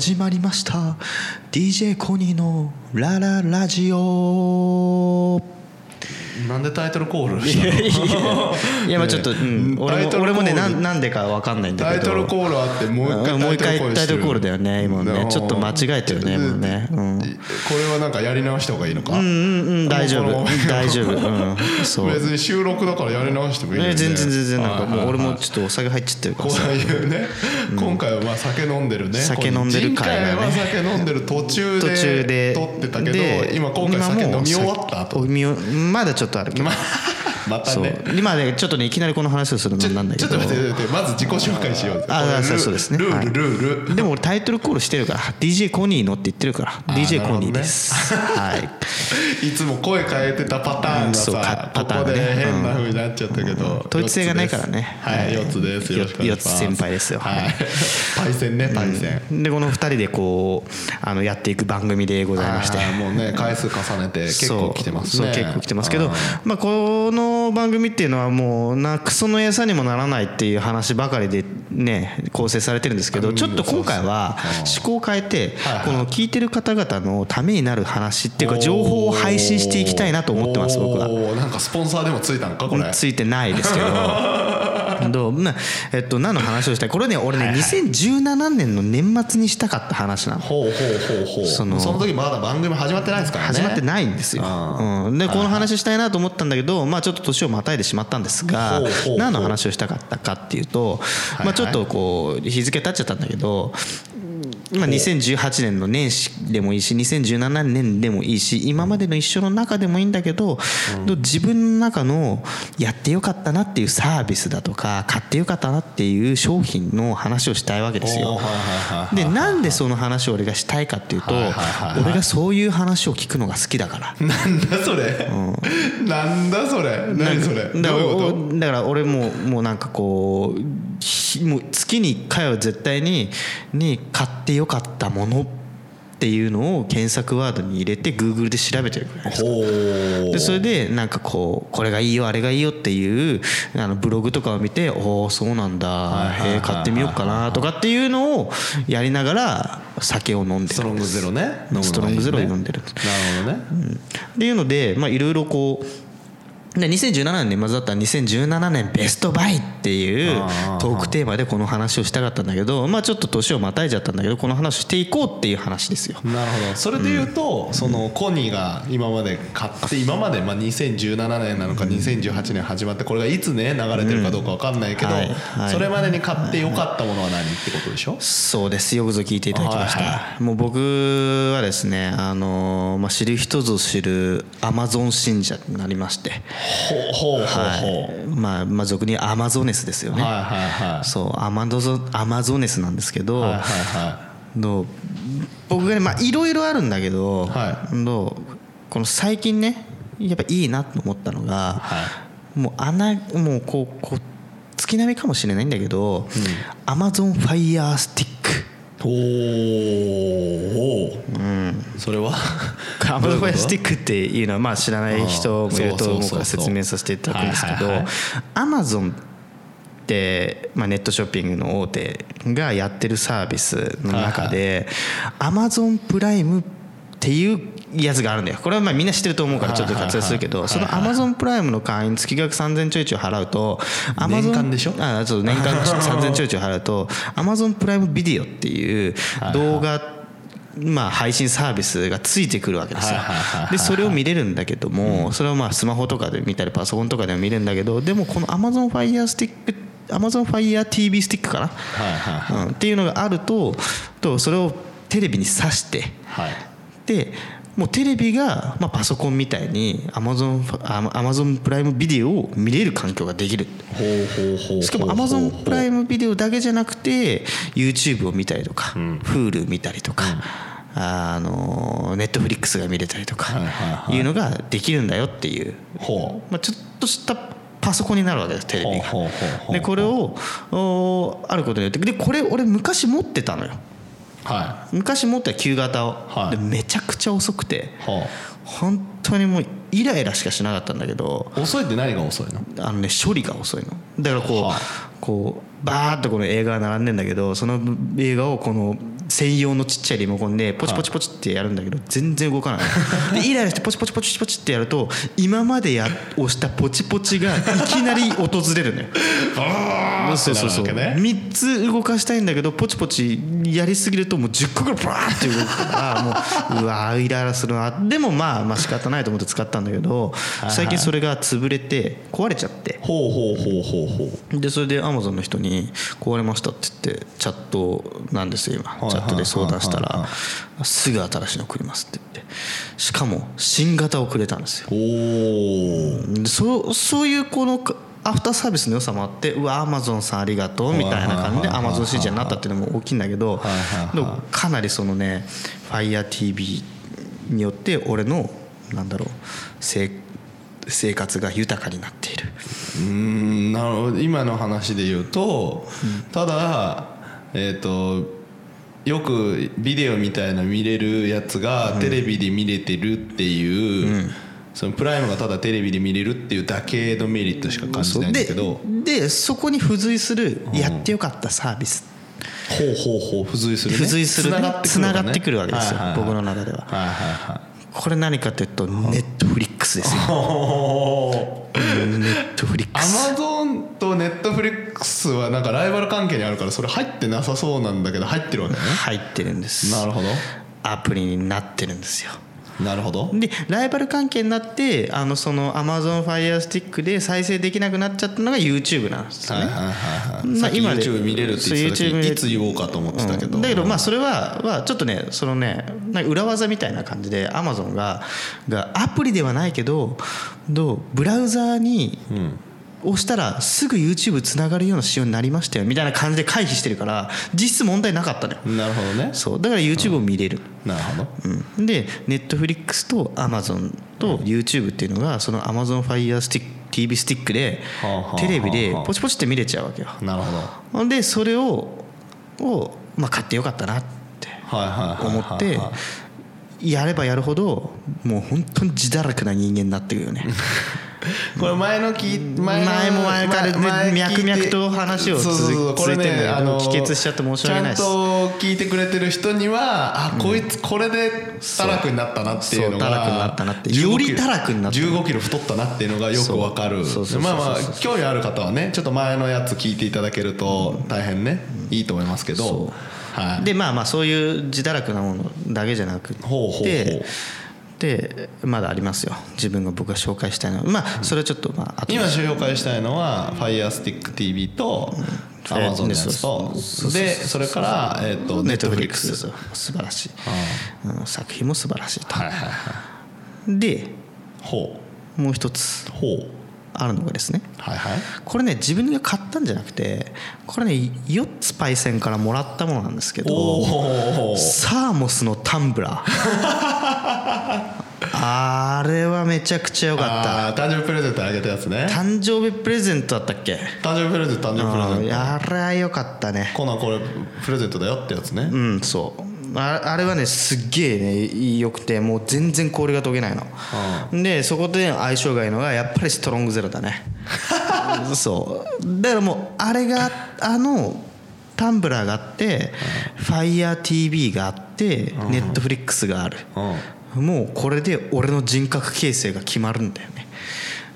始まりました。DJ コニーのラララジオ。なんでタイトルコールしたの？いやまあちょっと、うん、俺も俺もねなんでかわかんないんだけど。タイトルコールあってもう一回もう一回タイトルコールだよね今ね。ちょっと間違えてるね今ね。うん。これはなんかやり直した方がいいのか？うんうんうん大丈夫。大丈夫。うんそう。別に収録だからやり直してもいいよね。ね全然全然なんかもう俺もちょっとお酒入っちゃってるかこらさ。ういうね今回はまあ酒飲んでるね。酒飲んでる回がね酒飲んでる途中途中で。で撮ってたけでど今今回酒飲み終わった後。今もう酒飲み終まだちょっとあるけど。ままたね。今ねちょっとねいきなりこの話をするのなんだけど。ちょっと待って待ってまず自己紹介しようああそうですね。ルールはい。ルール。でも俺タイトルコールしてるから DJ コニーのって言ってるからー DJ コニーです。はい いつも声変えてたパターンがさこパターンで変な風になっちゃったけど。統一性がないからね。はい四つです。よろしくお願いします。四つ先輩ですよ。はい。パイセンねパイセン。でこの2人でこうあのやっていく番組でございまして。もうね回数重ねて結構来てますね。そうそう結構来てますけどまあこの番組っていうのはもうなクソの餌にもならないっていう話ばかりでね構成されてるんですけどちょっと今回は趣向を変えてこの聞いてる方々のためになる話っていうか情報を配信していきたいなと思ってます僕は。なんかスポンサーでもついたんかこれ。ついてないですけど どうなえっと何の話をしたい？これね俺ね2017年の年末にしたかった話なの。ほうほうほうほう。そのその時まだ番組始まってないですからね。始まってないんですよ、あうん、でこの話したいなと思ったんだけど、まあ、ちょっと年をまたいでしまったんですが何の話をしたかったかっていうと、はい。まあ、ちょっとこう日付経っちゃったんだけどまあ、2018年の年始でもいいし2017年でもいいし今までの一緒の中でもいいんだけど、自分の中のやってよかったなっていうサービスだとか買ってよかったなっていう商品の話をしたいわけですよ。でなんでその話を俺がしたいかっていうと俺がそういう話を聞くのが好きだから。なんだそれ、なんだそれ？何それ？だから俺ももうなんかこうひもう月に1回は絶対にに買ってよかったものっていうのを検索ワードに入れて Google で調べてるぐらいででそれでなんかこうこれがいいよあれがいいよっていうあのブログとかを見ておおそうなんだ。へえ買ってみようかなとかっていうのをやりながら酒を飲んでる。ストロングゼロね。ストロングゼロを飲んでる。なるほどね、っていうのでまあいろいろこうで2017年年末だったら2017年ベストバイっていうトークテーマでこの話をしたかったんだけどまあちょっと年をまたいじゃったんだけどこの話をしていこうっていう話ですよ。なるほど。それで言うと、そのコニーが今まで買って今までまあ2017年なのか2018年始まってこれがいつね流れてるかどうか分かんないけど、うんはいはい。それまでに買ってよかったものは何ってことでしょ？そうです。よくぞ聞いていただきました、はいもう僕はですねあの、まあ、知る人ぞ知るアマゾン信者になりましてほうほうはい。まあ、まあ俗にアマゾネスですよね、はいはいはい。そうアマゾアマゾネスなんですけど、はいはいはどう僕がねまあいろいろあるんだけど、はどうこの最近ねやっぱいいなと思ったのが、はもうあのもうこうこう月並みかもしれないんだけど、 Amazon Fire Stick おー。おー、それは？Amazon Fire Stick っていうのはまあ知らない人もいると思うから説明させていただくんですけどアマゾンって、まあ、ネットショッピングの大手がやってるサービスの中で Amazon Prime っていうやつがあるんだよ。これはまあみんな知ってると思うからちょっと割愛するけどそのアマゾンプライムの会員月額3000ちょいちょい払うと Amazon 年間でしょ？あそう年間3000ちょ？いちょい払うとアマゾンプライムビデオってい。う動画まあ配信サービスがついてくるわけですよ。でそれを見れるんだけどもそれをまあスマホとかで見たりパソコンとかでも見れるんだけどでもこの Amazon Fire Stick Amazon Fire TV スティックかな、はいはい。うん、っていうのがあるととそれをテレビに挿してはいでもうテレビが、まあ、パソコンみたいに Amazon, アマゾンプライムビデオを見れる環境ができる。しかも Amazon プライムビデオだけじゃなくて YouTube を見たりとか、Hulu 見たりとか、あの Netflix が見れたりとかはいうのができるんだよっていう、ほまあ、ちょっとしたパソコンになるわけですテレビが。でこれをおあることによってでこれ俺昔持ってたのよは昔持ってた旧型を、はい。でめちゃくちゃ遅くて。いほ本当にもうイライラしかしなかったんだけど。う遅いって何が遅いの？あのね処理が遅いの。だからこう、はこバーッとこの映画が並んでんだけどその映画をこの専用のちっちゃいリモコンでポチポチポチってやるんだけど全然動かない。でイライラしてポチポチポチポチってやると今までや押したポチポチがいきなり訪れるのよ。あそうそうそうなるわけね。3つ動かしたいんだけどポチポチやりすぎるともう10個ぐらいバーって動くから もううわーイライラするな。でもまあまあ仕方ないと思って使ったんだけど最近それが潰れて壊れちゃって。ほうほうほうほうほう。でそれでアマゾンの人に「壊れました」って言ってチャットなんですよ今。い。チャットで相談したら「すぐ新しいの送ります」って言って。しかも新型をくれたんですよ。おそうそういうこのアフターサービスの良さもあってうわアマゾンさんありがとうみたいな感じでアマゾン信者になったっていうのも大きいんだけどでもかなりそのね FireTV によって俺のなんだろう生生活が豊かになっている。うーんなるほど。今の話で言うと、ただえっ、とよくビデオみたいな見れるやつがテレビで見れてるっていう、そのプライムがただテレビで見れるっていうだけのメリットしか感じないんだけど。ででそこに付随するやってよかったサービス。ほうほうほう付随するね。付随するね。つながってくるわけですよはいはいはい僕の中では。はいはいはい。これ何かというとネットフリックスですよ。ネットフリッアクスマゾンとネットフリックスはなんかライバル関係にあるからそれ入ってなさそうなんだけど入ってるわけね。入ってるんです。なるほど。アプリになってるんですよ。なるほど。でライバル関係になってあのその Amazon Fire Stick で再生できなくなっちゃったのが YouTube なんですよね、はいはいはいはい、まあ今で YouTube 見れるって言ってた時いつ言おうかと思ってたけど、うん。だけどまあそれははちょっとねそのね裏技みたいな感じで Amazon ががアプリではないけどどうブラウザーに押したらすぐ YouTube つながるような仕様になりましたよみたいな感じで回避してるから実質問題なかったのよ。なるほどね。そう。だから YouTube を見れる、なるほど。うん、で Netflix と Amazon と YouTube っていうのがその Amazon Fire Stick TV スティックでテレビでポチポチって見れちゃうわけよ。なるほど。でそれをを、まあ、買ってよかったなって思ってやればやるほどもう本当に自堕落な人間になってくるよね これ前の聞い前の前も前から前脈々と話を続けどねあの帰結しちゃって申し訳ないです。ちゃんと聞いてくれてる人にはあこいつこれで堕落になったなっていうのがそう堕落になったなって15より堕落になった。15キロ太ったなっていうのがよくわかる。まあまあ興味ある方はねちょっと前のやつ聞いていただけると大変ね。いいと思いますけど。はい。でまあまあそういう自堕落なものだけじゃなくてほうほうほうでまだありますよ。自分が僕が紹介したいのは。まあそれはちょっとまあ今紹介したいのは FirestickTV と Amazon のやつと。でそれからえっと Netflix 素晴らしい、うん、作品も素晴らしいと。でほもう一つ。うほうあるのがですねはいはい。これね自分が買ったんじゃなくてこれね4つパイセンからもらったものなんですけどサーモスのタンブラー。あれはめちゃくちゃ良かった。誕生日プレゼントあげたやつね。誕生日プレゼントだったっけ？誕生日プレゼント誕生日プレゼント。あれは良かったね。コナンこれプレゼントだよってやつね。うんそうああれはねすっげえね良くてもう全然氷が溶けないの。でそこで相性がいいのがやっぱりストロングゼロだね。そう。だからもうあれがあのタンブラーがあって、FireTV があって、ネットフリックスがある、うん。もうこれで俺の人格形成が決まるんだよね。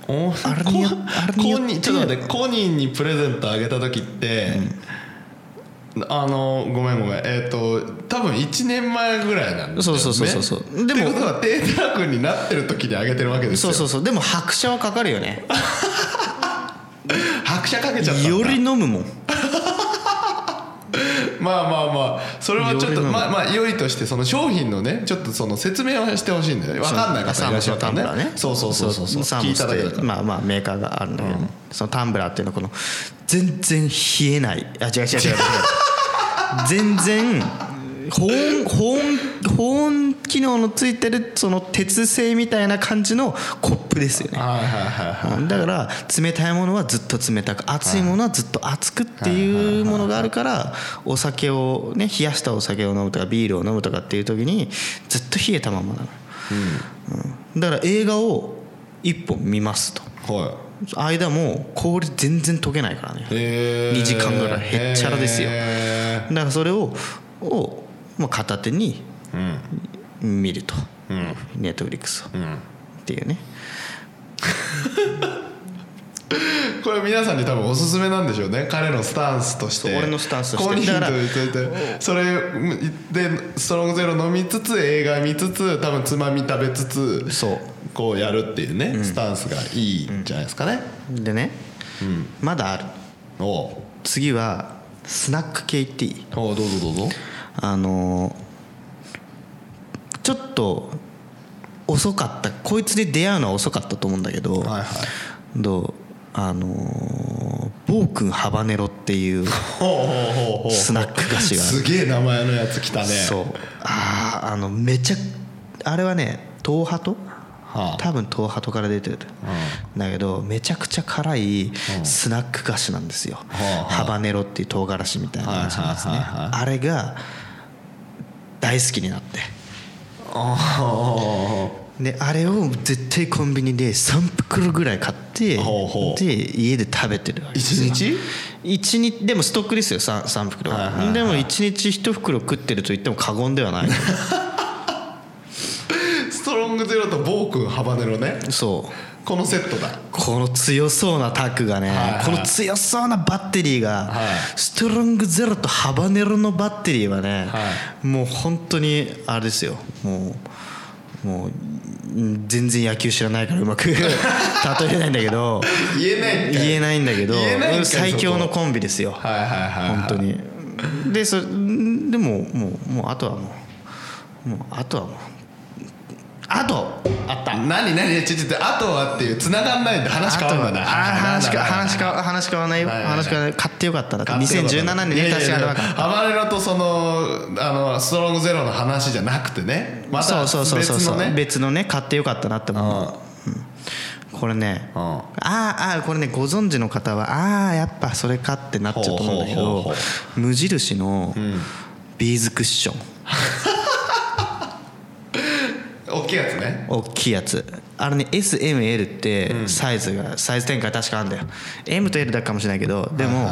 おあれにあれにちょっと待ってコニーにプレゼントあげた時って、あのごめんごめん。えっ、と多分1年前ぐらいなんだよね。そうそうそうそうそう。でもってことは低たらくになってる時にあげてるわけですよ。そうそうそう。でも拍車はかかるよね。拍車かけちゃった。より飲むもん。まあまあまあ。それはちょっとまあまあ良いとしてその商品のねちょっとその説明をしてほしいんだよね。分かんない方いらっしゃったね。そうそうそうそう。そう聞いただけだから。まあまあメーカーがあるんだけどね、そのタンブラーっていうのはこの全然冷えない。あ違う違う違う違う。全然保温保温保温機能のついてるその鉄製みたいな感じのコップですよね。はいはいだから冷たいものはずっと冷たく熱いものはずっと熱くっていうものがあるからお酒をね冷やしたお酒を飲むとかビールを飲むとかっていう時にずっと冷えたままなの、うん。だから映画を一本見ますと。は間も氷全然溶けないからね。へー。2時間ぐらいへっちゃらですよ。へだからそれをを、まあ、片手に見ると。うん。ネットフリックスを。うん。っていうね。これ皆さんに多分おすすめなんでしょうね。彼のスタンスとして。俺のスタンスとして。ここに。ヒントだから言っといてそれでストロングゼロ飲みつつ映画見つつ多分つまみ食べつつ。そうこうやるっていうね、スタンスがいいんじゃないですかね。でねうん、まだある。おう。次はスナック系っていい？どうぞどうぞ。あのーちょっと遅かった。こいつで出会うのは遅かったと思うんだけど、はいはい。どう？あのー暴君ハバネロっていう スナック菓子がすげえ名前のやつ来たね。そう。あああのめちゃあれはね東ハト？はあ多分東ハトから出てるだけどめちゃくちゃ辛いスナック菓子なんですよ。ハバネロっていう唐辛子みたいなやつなんですね。あれが大好きになって。あであれを絶対コンビニで3袋ぐらい買ってで家で食べてるわけ一日？一日でもストックですよ 3, 3袋でも1日1袋食ってると言っても過言ではない。ス トロングゼロと暴君ハバネロね。そう。このセットだ。この強そうなタッグがね、はいはいこの強そうなバッテリーが、はい。ストロングゼロとハバネロのバッテリーはね、はもう本当にあれですよ。もうもううん全然野球知らないからうまく 例えないんだけど。言えない言えないんだけど言えないんかい最強のコンビですよ。はいはいはいはい。本当に。でそでももうもうあとはもうもうあとはもうあとあった。何何ちょあとはっていう繋がんないんで話変わるんだねあ話か話かか話変わらないよ。はいはいはい。話変わらない。買ってよかったなって2017年に確かあれはハバネロとそのあのストロングゼロの話じゃなくてね。またそうそうそうそうそう。別のね。買ってよかったなって思う。うん。これね。うん。あーあーこれねご存知の方はああやっぱそれかってなっちゃうと思うんだけど無印のん。ビーズクッション。大 きいやつね。大きいやつ。あれね SML ってサイズがサイズ展開確かあるんだよ。M と L だけかもしれないけどでも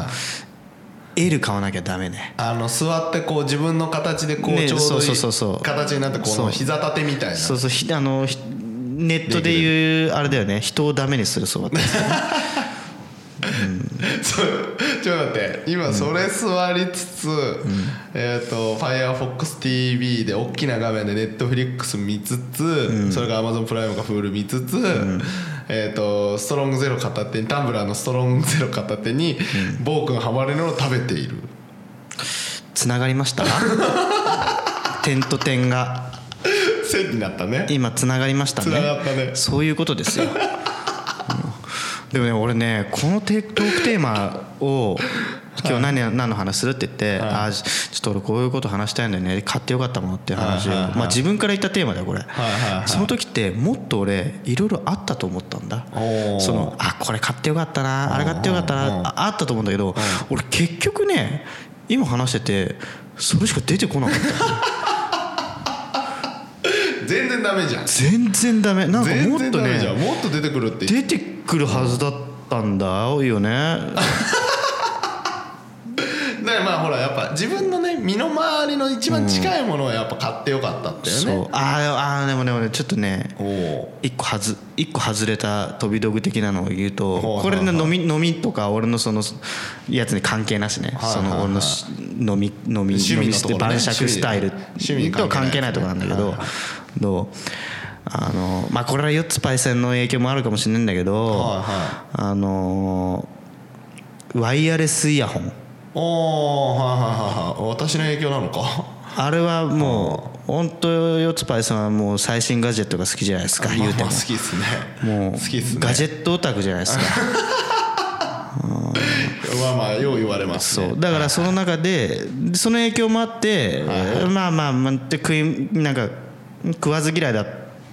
L 買わなきゃダメね。あの座ってこう自分の形でこうねちょうどいい形になってこの膝立てみたいな。そうそうひあのひネットでいうあれだよね。人をダメにするそうだったそう ちょっと待って。今それ座りつつ、えっ、と FireFoxTV で大きな画面で Netflix 見つつ、それが Amazon プライムか Hulu 見つつ、えっ、とストロングゼロ片手にタンブラーのストロングゼロ片手に、暴君ハバレロを食べている。つながりました？点と点が。線になったね。今つながりましたつながねったね。そういうことですよ、うんでもね俺ねこのテトークテーマを今日何,、何の話するって言って、あーちょっと俺こういうこと話したいんだよね。買ってよかったものっていう話を、まあ、自分から言ったテーマだよこれ、その時ってもっと俺いろいろあったと思ったんだ。そのあこれ買ってよかったなあれ買ってよかったなああったと思うんだけど俺結局ね今話しててそれしか出てこなかった。全然ダメじゃん。全然ダメ。なんか全もっとねもっと出てくるって。出てくるはずだったんだ。よね。だからまあほらやっぱ自分のね身の回りの一番近いものをやっぱ買ってよかったっていうそう。ね、あーあーでもでもねちょっとね一個はず一個外れた飛び道具的なのを言うとこれね飲み飲みとか俺のそのやつに関係なしね。その俺のし飲み飲み趣味の飲みして晩酌スタイルとは関係ないところなんだけどどうあのまあこれは4つパイセンの影響もあるかもしれないんだけどはいはあのワイヤレスイヤホンおおはいはいはいはい。私の影響なのか？あれはもう本当四つパイさんはもう最新ガジェットが好きじゃないですか言うても。まあまあ好きっすね。もう好きっすね。ガジェットオタクじゃないですか。まあまあよう言われますね。そう。だからその中でその影響もあってまあまあまあで食いなんか食わず嫌いだっ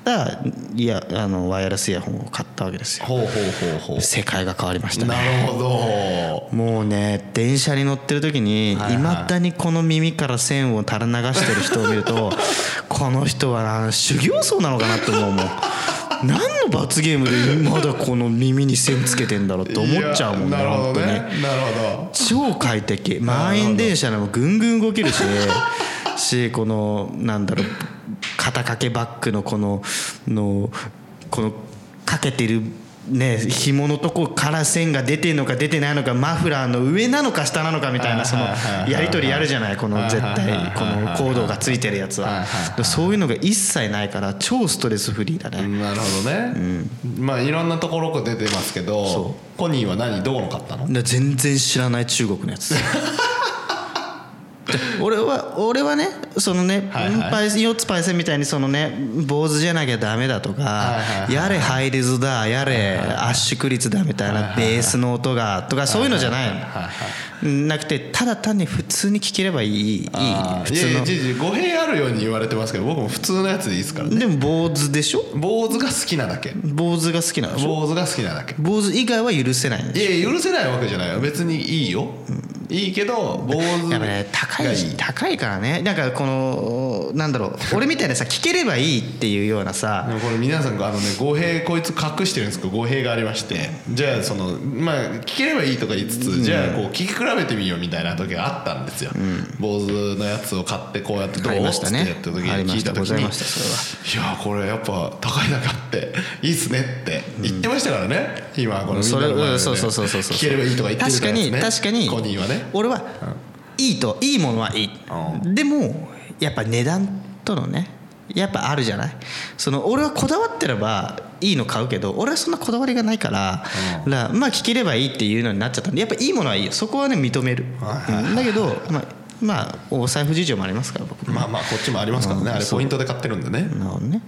たいやあのワイヤレスイヤホンを買ったわけですよ。ほうほうほうほう。世界が変わりましたね。なるほど。もうね電車に乗ってる時にはいまだにこの耳から線を垂れ流してる人を見ると この人はな修行僧なのかなと思うもん。何の罰ゲームでまだこの耳に線つけてんだろうって思っちゃうもんね。なるほどね。なるほど。超快適。満員電車でもぐんぐん動けるし しこのなんだろう肩掛けバッグのこののこのかけてるね紐のとこから線が出てるのか出てないのかマフラーの上なのか下なのかみたいなそのやり取りやるじゃない？この絶対このコードがついてるやつは。そういうのが一切ないから超ストレスフリーだね。なるほどね、まあいろんなところが出てますけどそコニーは何？どこの買ったの？で全然知らない中国のやつ。で 俺は俺はねそのね、はいはい。パイセン4つパイセンみたいにそのね坊主じゃなきゃダメだとか、はいはいはい。やれハイレズだやれ圧縮率だみたいなベースの音がとかそういうのじゃないの。なくてただ単に普通に聴ければいいいい普通の。いじ語弊あるように言われてますけど僕も普通のやつでいいですからね。でも坊主でしょ？坊主が好きなだけ。坊主が好きなんでしょ？坊主が好きなだけ。坊主以外は許せないいや許せないわけじゃないよ。別にいいよ、いいけど坊主やっぱね高い。がいい高いからね。なんかこのなんだろう。俺みたいなさ聞ければいいっていうようなさ。でもこれ皆さんあのね語弊こいつ隠してるんですけど語弊がありまして。じゃあそのまあ聞ければいいとか言いつつ、じゃあこう聞き比べてみようみたいな時があったんですよ、坊主のやつを買ってこうやってどうっつってやった時にありました。聞いた時にいやこれやっぱ高いだけあっていいっすねって言ってましたからね、今このみんそれなの前で、ね、そうそうそうそうそう聞ければいいとか言ってる確かにからですね。確かにコニーはね。俺は、いいといいものはいい、でもやっぱ値段とのねやっぱあるじゃない？その俺はこだわってればいいの買うけど俺はそんなこだわりがないから,、らまあ聞ければいいっていうのになっちゃったんでやっぱいいものはいいよ。そこはね認める、うん。だけどまあまあお財布事情もありますから僕まあまあこっちもありますからね、あれポイントで買ってるんでね。なるほどね、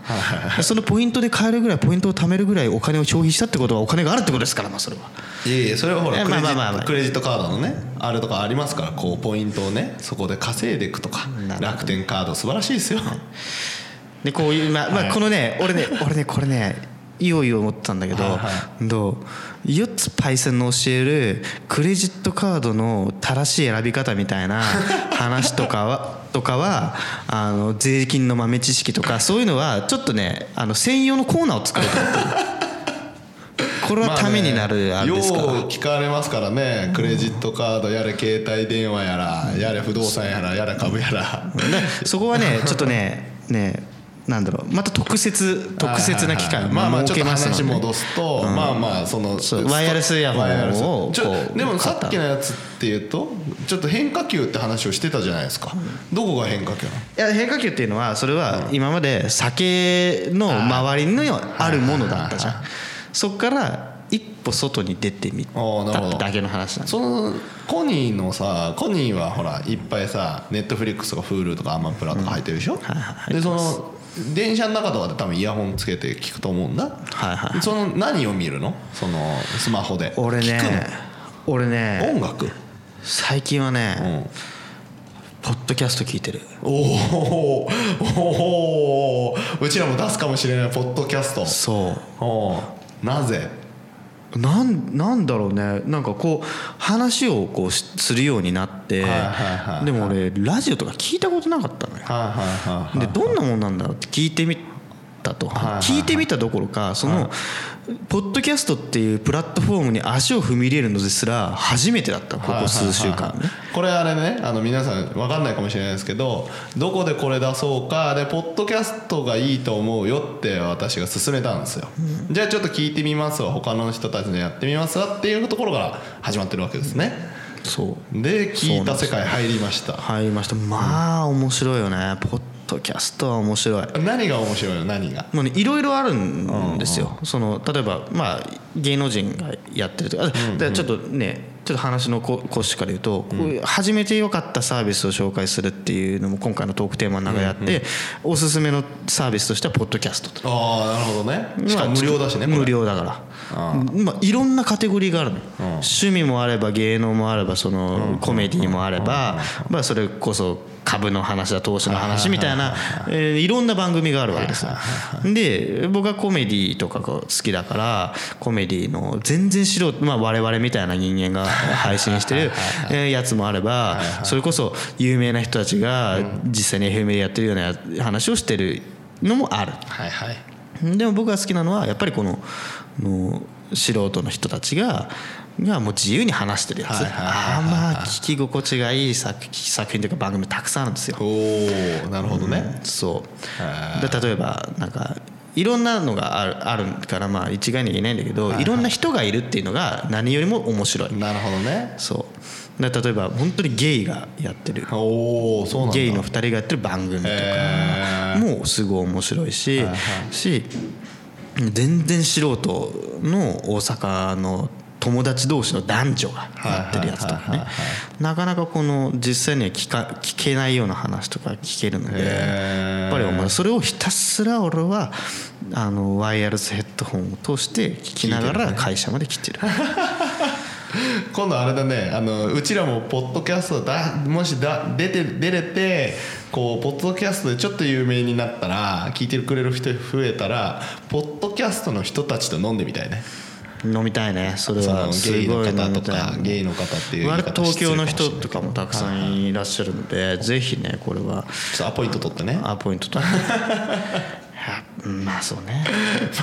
そのポイントで買えるぐらいポイントを貯めるぐらいお金を消費したってことはお金があるってことですからまあそれは。いやいやそれはほらクレジまあまあまあ。クレジットカードのねあれとかありますからこうポイントをねそこで稼いでいくとか楽天カード素晴らしいですよ。でこういうまあ、まあ、このね俺ね俺ねこれねいよいよ思ってたんだけど、はいはどう？4つパイセンの教えるクレジットカードの正しい選び方みたいな話とかはとかはあの税金の豆知識とかそういうのはちょっとねあの専用のコーナーを作ろうと思ってるこれはためになるあれですから、よう聞かれますからね。クレジットカードやれ携帯電話やらやれ不動産やらやれ株やら。で そこはねちょっとねねなんだろう。また特設特設な機会をまあまあちょっと話戻すと、まあまあそのワイヤレスイヤホンをでもさっきのやつっていうとちょっと変化球って話をしてたじゃないですか、どこが変化球いや変化球っていうのはそれは今まで酒の周りにあるものだったじゃん。そこから一歩外に出てみただけの話なんそのコニーのさコニーはほらいっぱいさネットフリックスとか Hulu とかアマプラとか入ってるでしょ、はいはい。でその電車の中とかで多分イヤホンつけて聞くと思うんだ、はいはいその何を見るの？そのスマホで。俺ね俺の？ね音楽？最近はね、うん。ポッドキャスト聞いてる。おおうちらも出すかもしれないポッドキャスト。そおーなぜ？うなんなんだろうね。なんかこう話をこうしするようになって、でも俺ラジオとか聞いたことなかったのよ。でどんなもんなんだろうって聞いてみたと、聞いてみたどころかその、ポッドキャストっていうプラットフォームに足を踏み入れるのですら初めてだったここ数週間ね。これあれねあの皆さん分かんないかもしれないですけどどこでこれ出そうかでポッドキャストがいいと思うよって私が勧めたんですよ、じゃあちょっと聞いてみますわ。他の人たちのやってみますわ。っていうところから始まってるわけですね。そう。で聞いた世界入りました。入りました。まあ面白いよね。ポッドキャストは面白い。何が面白いの？何が？もうねいろいろあるんですよ、その例えばまあ芸能人がやってるとか、あでちょっとねちょっと話のこ講師から言うと、こういう始めてよかったサービスを紹介するっていうのも今回のトークテーマの中であって、おすすめのサービスとしてはポッドキャストと。ああなるほどね。しかも無料だしね無料だから。まあ、いろんなカテゴリーがあるのよ、趣味もあれば芸能もあればそのコメディもあれば、まあ、それこそ株の話だ投資の話みたいな、えーいろんな番組があるわけですよ。で僕はコメディとかが好きだからコメディの全然素人、まあ、我々みたいな人間が配信してるえーやつもあればそれこそ有名な人たちが実際に FM でやってるようなや話をしてるのもある。はいはい。でも僕が好きなのはやっぱりこのの素人の人たちががもう自由に話してるやつ。はいはいはいはい。あーまあ聞き心地がいい作作品というか番組たくさんあるんですよ。おおなるほどね、そう。へで例えばなんかいろんなのがあるあるからまあ一概に言えないんだけど、いろんな人がいるっていうのが何よりも面白い。なるほどね。そう。で例えば本当にゲイがやってる。おおそうなんだ。ゲイの2人がやってる番組とへかもすごい面白いし,、し全然素人の大阪の友達同士の男女がやってるやつとかね。なかなかこの実際には聞か聞けないような話とか聞けるのでやっぱりお前それをひたすら俺はあのワイヤレスヘッドホンを通して聞きながら会社まで来てる。今度あれだね。あのうちらもポッドキャストだもしだ出て出れてこうポッドキャストでちょっと有名になったら聞いてくれる人増えたらポッドキャストの人たちと飲んでみたいね。飲みたいね。それは。すゲイの方とかゲイの方っていう割方と東京の人とかもたくさんいらっしゃるのでぜひねこれは。ちょっとアポイント取ってね。アポイントとやうんまあそうね。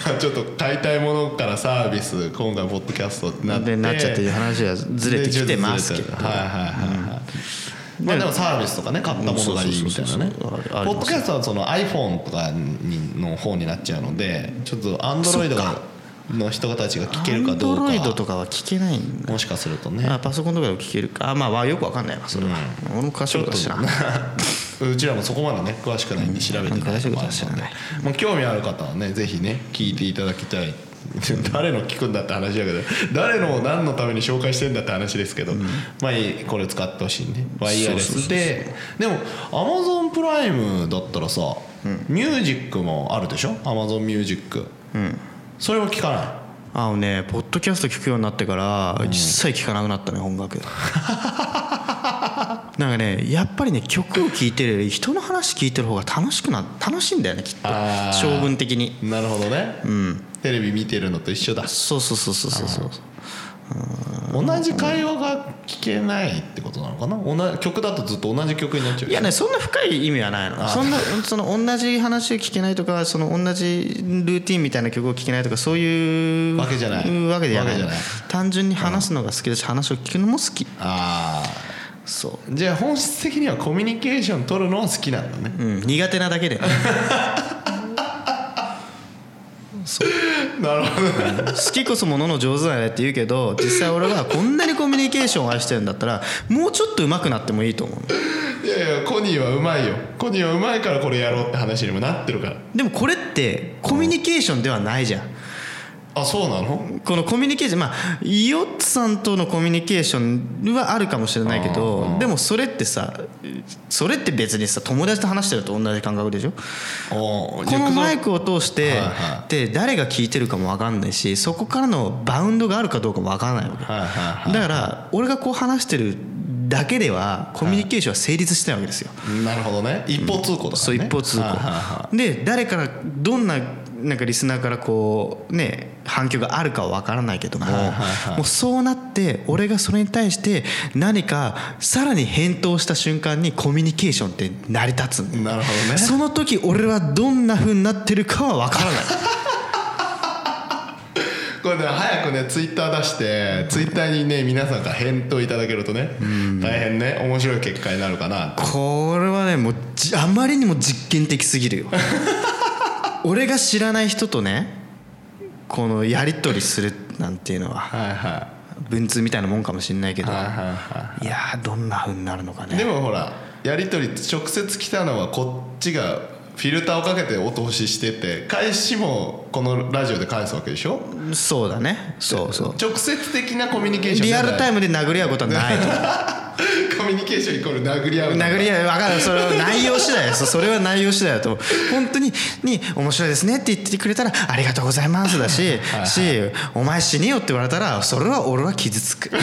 まあちょっと買いたいものからサービス今回ポッドキャストってなって。でなっちゃっていう話はずれてきてますけど。はいはいはいはいまあでもサービスとかね買ったものがいいみたいなね。ポッドキャストはその iPhone とかにの方になっちゃうのでちょっと Android がの人たちが聞けるかどうか。アンドロイドとかは聞けないんだ。もしかするとね。あパソコンとかでも聞けるか。あまあまあよくわかんないわそれは、俺も詳しいことは知らん。うちらもそこまでね詳しくないんで調べてない詳しいことはのもあるので知らない。もう興味ある方はねぜひね聞いていただきたい。誰の聞くんだって話だけど。誰のを何のために紹介してんだって話ですけど、まあいいこれ使ってほしいね。ワイヤレスで。でもアマゾンプライムだったらさ、ミュージックもあるでしょ？アマゾンミュージック、それは聞かない？あのねポッドキャスト聞くようになってから一切聞かなくなったね音楽。なんかねやっぱりね曲を聴いてるより人の話聞いてる方が楽しくな楽しいんだよねきっと。あー。性分的に。なるほどね、テレビ見てるのと一緒だ。そうそうそうそうそうそう同じ会話が聞けないってことなのかな？同じ曲だとずっと同じ曲になっちゃういやねそんな深い意味はないの。そんなその同じ話を聞けないとかその同じルーティンみたいな曲を聴けないとかそういうわけじゃない。わけじゃない。単純に話すのが好きだし話を聞くのも好き。あそう。あじゃあ本質的にはコミュニケーション取るのは好きなんだね。うん、苦手なだけで なるほどね。好きこそものの上手だねって言うけど実際俺はこんなにコミュニケーションを愛してるんだったらもうちょっと上手くなってもいいと思ういやいやコニーはうまいよ。コニーはうまいからこれやろうって話にもなってるから。でもこれってコミュニケーションではないじゃんあそうなの？このコミュニケーションまあヨッツさんとのコミュニケーションはあるかもしれないけどでもそれってさそれって別にさ友達と話してると同じ感覚でしょ？おこのマイクを通してはいはで誰が聞いてるかも分かんないしそこからのバウンドがあるかどうかも分からないわけ。はいはいはいだから俺がこう話してるだけではコミュニケーションは成立してないわけですよ。なるほどね。一方通行だからね。そう一方通行。で誰からどんななんかリスナーからこうね反響があるかは分からないけどももうそうなって俺がそれに対して何かさらに返答した瞬間にコミュニケーションって成り立つなるほどね。その時俺はどんな風になってるかは分からない。これね早くねツイッター出してツイッターにね皆さんから返答いただけるとね大変ね面白い結果になるかなこれはねもうじあまりにも実験的すぎるよ 俺が知らない人とねこのやり取りするなんていうのははいは文通みたいなもんかもしれないけどいはいはいはい。やーどんな風になるのかね。でもほらやり取り直接来たのはこっちがフィルターをかけてお通ししてて返しもこのラジオで返すわけでしょ？そうだね。そうそう。直接的なコミュニケーションリアルタイムムで殴り合うことはないと コミュニケーションイコール殴り合う殴り合う。分かる。それは内容次第です。それは内容次第だと本当にに面白いですねって言ってくれたらありがとうございますだししお前死ねよって言われたらそれは俺は傷つく。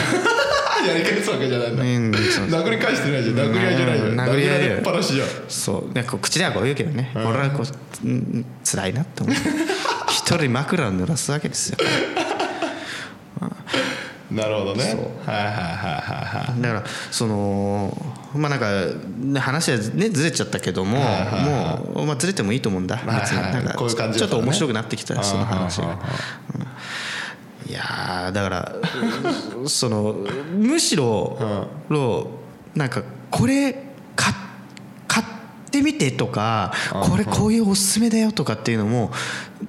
やり返すわけじゃないんだ、うん殴り返してないじゃん。殴り合いじゃないじゃん。うん殴り合いっぱなしじゃん。そう。ねこう口ではこう言うけどね。俺はこううん辛いなって思う。一人枕を濡らすわけですよななるほどね。はいはいはいはいはい。だからそのまあなんかね話はねずれちゃったけども、もう、まあ、ずれてもいいと思うんだ、はいはい別に。なんかこういう感じちょっと面白くなってきたその話がいやーだからそのむしろ、なんかこれ買買ってみてとかこれこういうおすすめだよとかっていうのも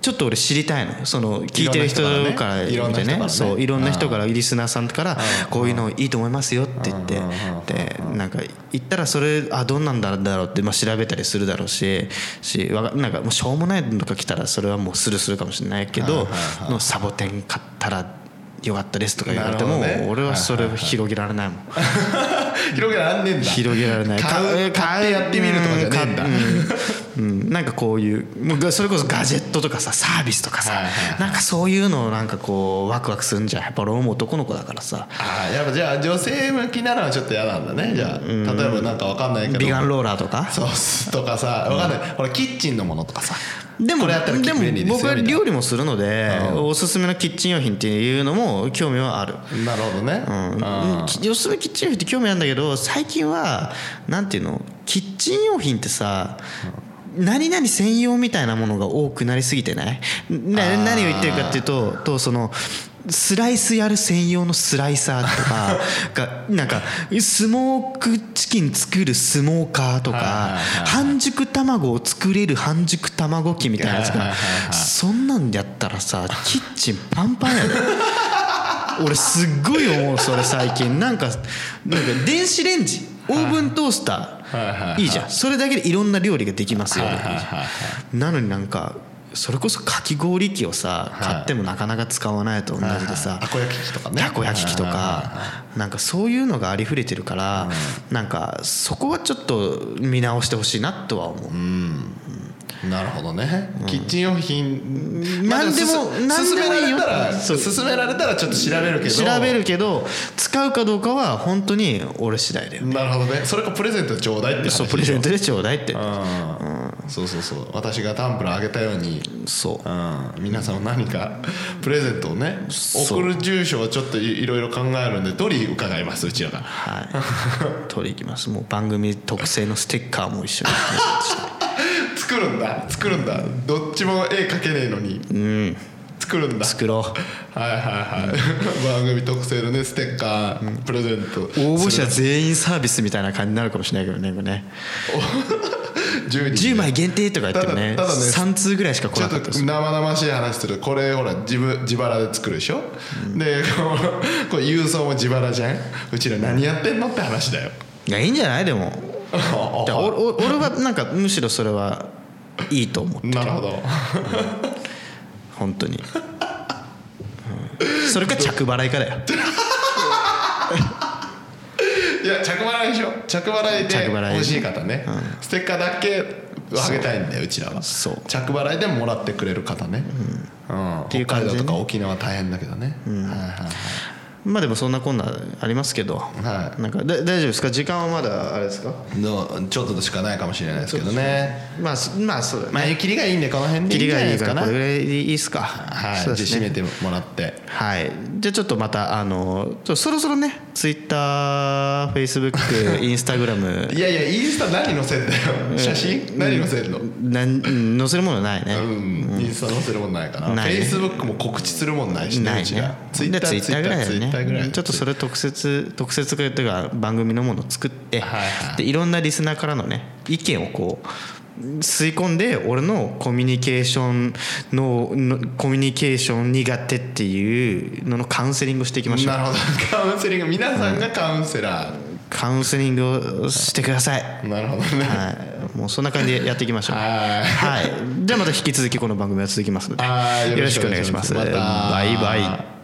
ちょっと俺知りたいのその聞いてる人からいろんな人からね。いろんな人見てね。いろんな人からリスナーさんからうん。こういうのいいと思いますよって言ってでなんか言ったらそれあどんなんだろうってまあ調べたりするだろうししなんかもうしょうもないのとか来たらそれはもうスルーするかもしれないけどサボテン買ったらよかったですとか言われてもね。俺はそれを広げられないもん。広げらんねえんだ。広げられない。買う買ってやってみるとかじゃねえんだ。うん。うん。なんかこういうそれこそガジェットとかさサービスとかさはいはいはい。なんかそういうのをなんかこうワクワクするんじゃん。やっぱ俺も男の子だからさ。ああやっぱじゃあ女性向きなのはちょっと嫌なんだね。じゃあ例えばなんかわかんないけど。ビガンローラーとか？ソースとかさわかんない。ほらキッチンのものとかさでもでも僕は料理もするのでおすすめのキッチン用品っていうのも興味はある。なるほどね。うん、おすすめキッチン用品って興味あるんだけど最近はなんていうの？キッチン用品ってさ何々専用みたいなものが多くなりすぎてない？何を言ってるかっていうととそのスライスやる専用のスライサーとか がなんかスモークチキン作るスモーカーとか半熟卵を作れる半熟卵機みたいなやつがそんなんでやったらさキッチンパンパンやで。俺すっごい思うそれ最近。なんかなんか電子レンジオーブントースター。いいじゃん。それだけでいろんな料理ができますよなのになんかそれこそかき氷機をさはい。買ってもなかなか使わないと同じでさたこ焼き器とかね。たこ焼き器とかなんかそういうのがありふれてるからなんかそこはちょっと見直してほしいなとは思う。いなるほどね。キッチン用品。なんでもまあすなんでもいいよ。勧められたらそう。勧められたらちょっと調べるけど。調べるけど使うかどうかは本当に俺次第だよなるほどね。それかプレゼントちょうだいってそうプレゼントでちょうだいって。うんそうそうそう。私がタンブラーあげたようにそう。うん。皆さんも何か プレゼントをね送る住所をちょっといいろいろ考えるんで取り伺いますうちらが。はい。取り行きます。もう番組特製のステッカーも一緒に。作るんだ。作るんだ。どっちも絵描けねえのに。うん。作るんだ。作ろう。はいはいはい。番組特製のねステッカープレゼント応募者全員サービスみたいな感じになるかもしれないけどねね10人10枚限定とか言ってもねただね3通ぐらいしか来なかったです。生々しい話するこれほら自分自腹で作るでしょ、でこう これ郵送も自腹じゃん？うちら何やってんのって話だよ。いやいいんじゃない？でも。俺はなんかむしろそれはいいと思うなるほど。本当に、うん。それか着払いかだよ いや着払いでしょ。着払いで着払い。欲しい方ね、ステッカーだけあげたいんだよう。ちらは。そう。着払いでもらってくれる方ね、うん。ていう北海感じでね道とか沖縄大変だけどね、はいはいはい。まあでもそんなこんなありますけど、はい。なんかだ大丈夫ですか？時間はまだあれですか？のちょっとしかないかもしれないですけどね。まあそまあそうだね。まあ切りがいいんでこの辺でいいん切りがじゃないですかないいからこれぐらいでいいですか。はい、ね。締めてもらって。はい。じゃあちょっとまたあのそろそろねツイッターフェイスブックインスタグラムいやいやインスタ何載せんだよ。写真？何載せんの？うん載せるものないね、うん、インスタ載せるもんないかな。フェイスブックも告知するもんないしねないうねちが。ツイッでターツイッターぐらいだツイッターぐちょっとそれ特設特設というか番組のものを作って、はいはい。でいろんなリスナーからのね意見をこう吸い込んで俺のコミュニケーションののコミュニケーション苦手っていうののカウンセリングをしていきましょう。なるほど。カウンセリング。皆さんがカウンセラカウンセリングをしてください。ー、なるほどね。はい、もうそんな感じでやっていきましょう。はい。はい、じゃあまた引き続きこの番組は続きますので、はいよろしくお願いします。バイバイ。